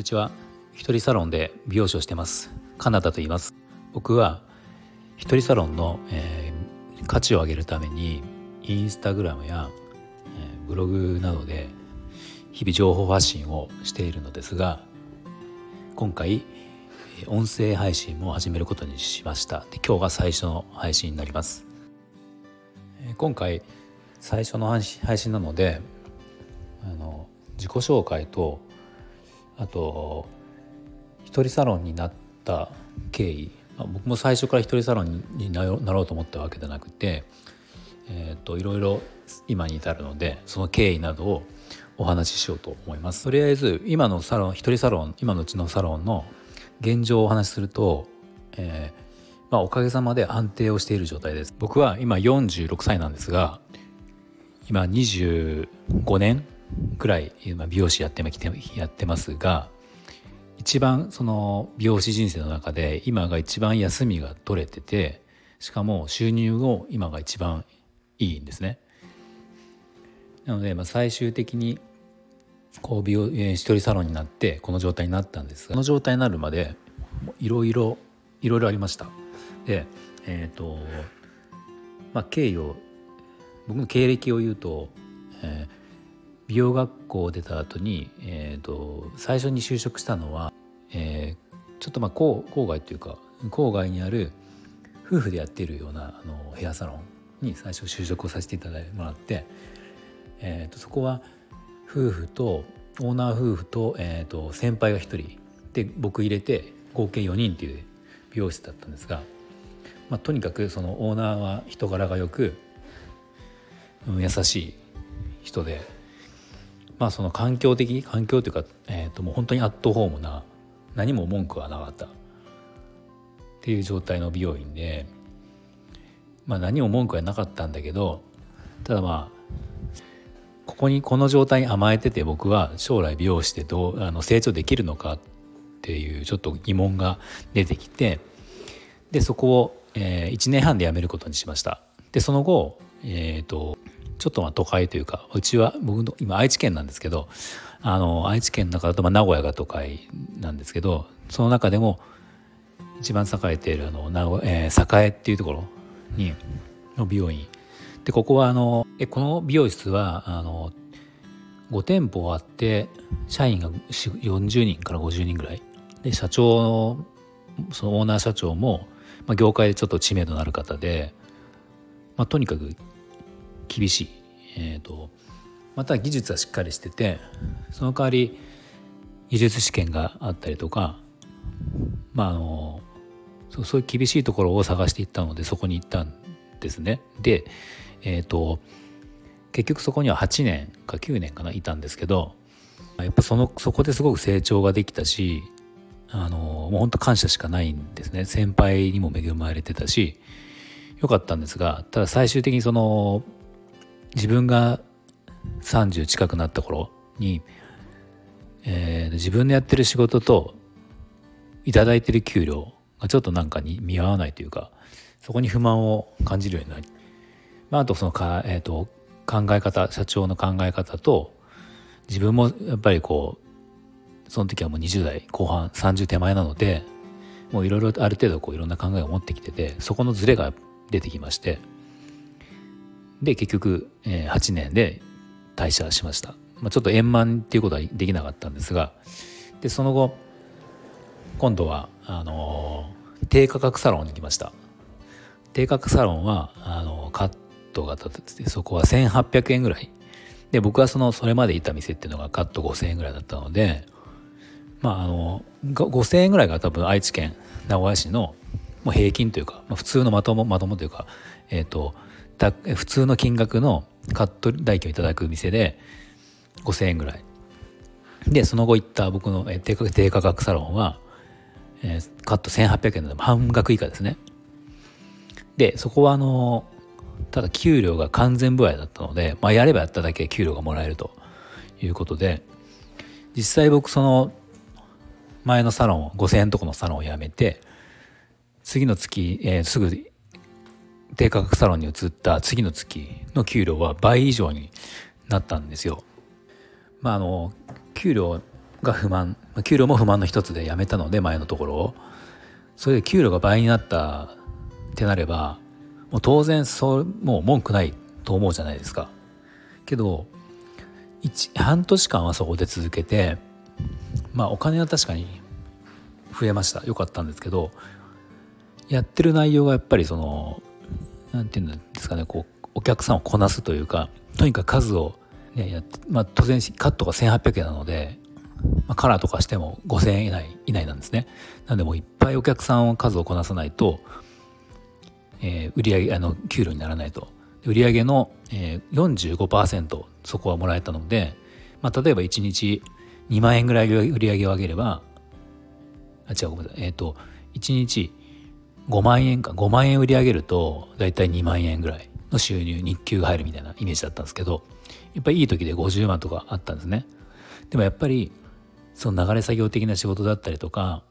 にちは。一人サロンで美容師をしてます。カナダと言います。僕は一人サロンの、えー、価値を上げるためにインスタグラムや、えー、ブログなどで日々情報発信をしているのですが今回音声配信も始めることにしました。で今日が最初の配信になります。今回最初の配信なのであの自己紹介とあと一人サロンになった経緯、まあ、僕も最初から一人サロンになろうと思ったわけじゃなくて、えーと、いろいろ今に至るのでその経緯などをお話ししようと思います。とりあえず今のサロン一人サロン今のうちのサロンの現状をお話しすると、えーまあ、おかげさまで安定をしている状態です。僕は今46歳なんですが今25年くらい美容師やってやってますが一番その美容師人生の中で今が一番休みが取れててしかも収入を今が一番いいんですね。なので、まあ、最終的にこう美容一人サロンになってこの状態になったんですがこの状態になるまでいろいろいろいろありました。でえっ、ー、とまあ経緯を僕の経歴を言うと、えー美容学校を出た後に、えーと、最初に就職したのは、えー、ちょっとまあ郊郊外というか郊外にある夫婦でやっているようなあのヘアサロンに最初就職をさせていただいてもらって、えーと、そこは夫婦とオーナー夫婦と,、えーと、先輩が1人で僕入れて合計4人っていう美容室だったんですが、まあ、とにかくそのオーナーは人柄がよく、優しい人でまあその環境的環境というか、えー、ともう本当にアットホームな何も文句はなかったっていう状態の美容院で、まあ、何も文句はなかったんだけどただまあここにこの状態に甘えてて僕は将来美容師でどうあの成長できるのかっていうちょっと疑問が出てきてでそこを、えー、1年半で辞めることにしました。でその後、えーとちょっとま都会というかうちは僕の今愛知県なんですけどあの愛知県の中だとま名古屋が都会なんですけどその中でも一番栄えているあの名古、えー、栄っていうところにの美容院。でここはあのえこの美容室はあの5店舗あって社員が40人から50人ぐらい。で社長そのオーナー社長も、まあ、業界でちょっと知名度のある方で、まあ、とにかく厳しい、えーと、また技術はしっかりしててその代わり技術試験があったりとかまああのそうそういう厳しいところを探していったのでそこに行ったんですね。でえっ、ー、と結局そこには8年か9年かないたんですけどやっぱそのそこですごく成長ができたしあのもう本当感謝しかないんですね先輩にも恵まれてたしよかったんですがただ最終的にその自分が30近くなった頃に、えー、自分でやってる仕事と頂いてる給料がちょっとなんかに見合わないというかそこに不満を感じるようになり、まあ、あとそのか、えーと、考え方社長の考え方と自分もやっぱりこうその時はもう20代後半30手前なのでもういろいろある程度こういろんな考えを持ってきててそこのズレが出てきましてで結局、えー、8年で退社しました、まあ、ちょっと円満っていうことはできなかったんですがでその後今度はあのー、低価格サロンに行きました。低価格サロンはあのー、カットが立ててそこは1800円ぐらい。で僕はそのそれまでいた店っていうのがカット5000円ぐらいだったのでまああの5000円ぐらいが多分愛知県名古屋市のもう平均というか、まあ、普通のまともまともというかえっ、ー、と普通の金額のカット代金をいただく店で5,000円ぐらい。でその後行った僕の低価低価格サロンは、えー、カット1800円の半額以下ですね。でそこはあのただ給料が完全不合だったので、まあ、やればやっただけ給料がもらえるということで実際僕その前のサロン5,000円とこのサロンを辞めて次の月、えー、すぐ低価格サロンに移った次の月の給料は倍以上になったんですよ。まああの給料が不満給料も不満の一つで辞めたので前のところを。それで給料が倍になったってなればもう当然そうもう文句ないと思うじゃないですか。けど半年間はそこで続けてまあお金は確かに増えました。よかったんですけどやってる内容がやっぱりその何て言うんですかねこうお客さんをこなすというかとにかく数を、ね、やって、まあ、当然カットが1800円なので、まあ、カラーとかしても5000円以内以内なんですね。なんでもういっぱいお客さんを数をこなさないと、えー、売上あの給料にならないと。売上の、えー、45%そこはもらえたので、まあ、例えば1日2万円ぐらい売り上げを上げればあ違うごめんなさい。えっ、ー、と1日5万円か。5万円売り上げると大体2万円ぐらいの収入日給が入るみたいなイメージだったんですけどやっぱりいい時で50万とかあったんですね。でもやっぱりその流れ作業的な仕事だったりとか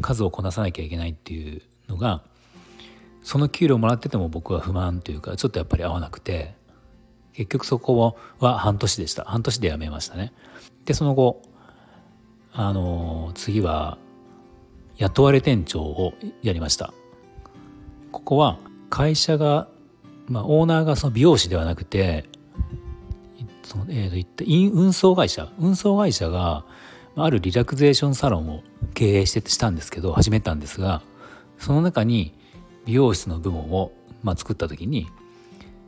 数をこなさなきゃいけないっていうのがその給料もらってても僕は不満というかちょっとやっぱり合わなくて結局そこは半年でした。半年で辞めましたね。でその後あの次は雇われ店長をやりました。ここは会社がまあ、オーナーがその美容師ではなくてその、えー、といった運送会社運送会社があるリラクゼーションサロンを経営してしたんですけど始めたんですがその中に美容室の部門を、まあ、作った時に、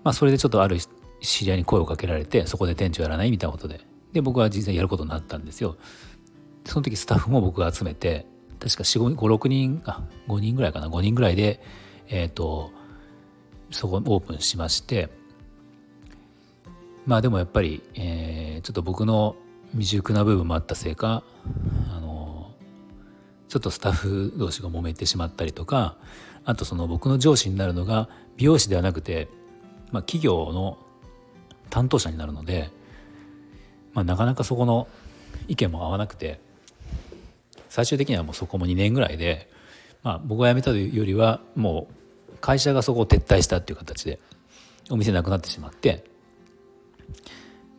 まあ、それでちょっとある知り合いに声をかけられてそこで店長やらないみたいなことでで僕は実際やることになったんですよ。その時スタッフも僕が集めて確か56人あ5人ぐらいかな5人ぐらいでえっ、ー、とそこオープンしましてまあでもやっぱり、えー、ちょっと僕の未熟な部分もあったせいかあのちょっとスタッフ同士が揉めてしまったりとかあとその僕の上司になるのが美容師ではなくて、まあ、企業の担当者になるので、まあ、なかなかそこの意見も合わなくて最終的にはもうそこも2年ぐらいで、まあ、僕が辞めたというよりはもう会社がそこを撤退したっていう形でお店なくなってしまって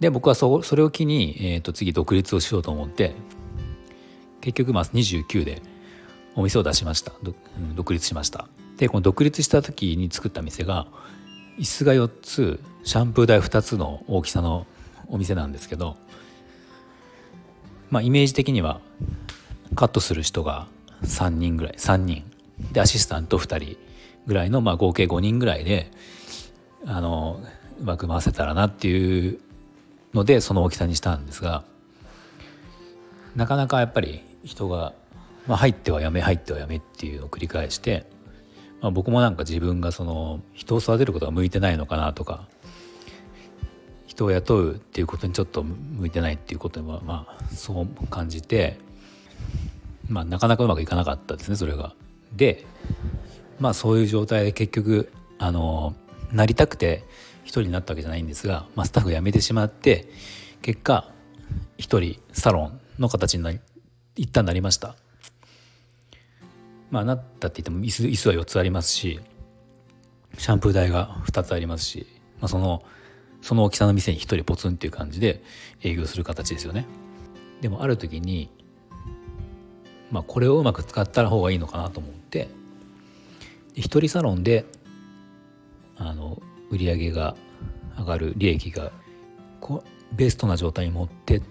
で僕はそそれを機に、えー、と次独立をしようと思って結局まあ29でお店を出しました。独立しました。でこの独立した時に作った店が椅子が4つシャンプー台2つの大きさのお店なんですけどまあイメージ的にはカットする人が3人ぐらい3人。でアシスタント2人ぐらいの、まあ、合計5人ぐらいであのうまく回せたらなっていうのでその大きさにしたんですがなかなかやっぱり人が、まあ、入ってはやめ入ってはやめっていうのを繰り返して、まあ、僕もなんか自分がその人を育てることが向いてないのかなとか人を雇うっていうことにちょっと向いてないっていうことはまあそう感じて、まあ、なかなかうまくいかなかったですねそれが。でまあそういう状態で結局あのなりたくて一人になったわけじゃないんですが、まあ、スタッフ辞めてしまって結果一人サロンの形になり一旦なりましたまあなったって言っても椅子椅子は4つありますしシャンプー台が2つありますし、まあ、そのその大きさの店に1人ポツンっていう感じで営業する形ですよねでもある時にまあこれをうまく使った方がいいのかなと思って一人サロンであの売り上げが上がる利益がこベストな状態に持って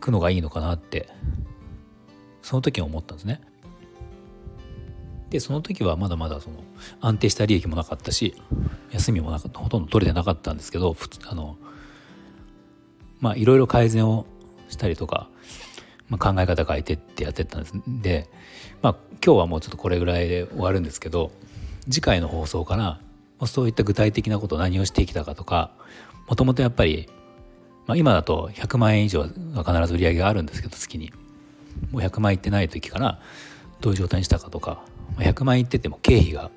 くのがいいのかなってその時は思ったんですね。でその時はまだまだその安定した利益もなかったし休みもなかったほとんど取れてなかったんですけどあのまあいろいろ改善をしたりとかまあ、考え方変えてってやってたんです。で、まあ、今日はもうちょっとこれぐらいで終わるんですけど次回の放送からそういった具体的なことを何をしてきたかとかもともとやっぱり、まあ、今だと100万円以上は必ず売り上げがあるんですけど月に。もう100万いってない時からどういう状態にしたかとか100万いってても経費が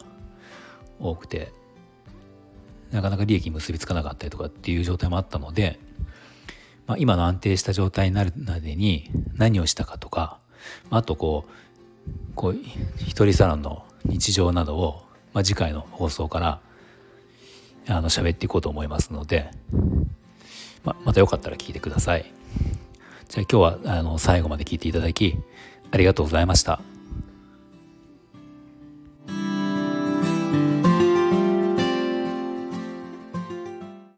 多くてなかなか利益に結びつかなかったりとかっていう状態もあったのでまあ、今の安定した状態になるまでに何をしたかとかあとこうこう一人サロンの日常などを、まあ、次回の放送からあの喋っていこうと思いますので、まあ、またよかったら聞いてください。じゃあ今日はあの最後まで聞いていただきありがとうございました。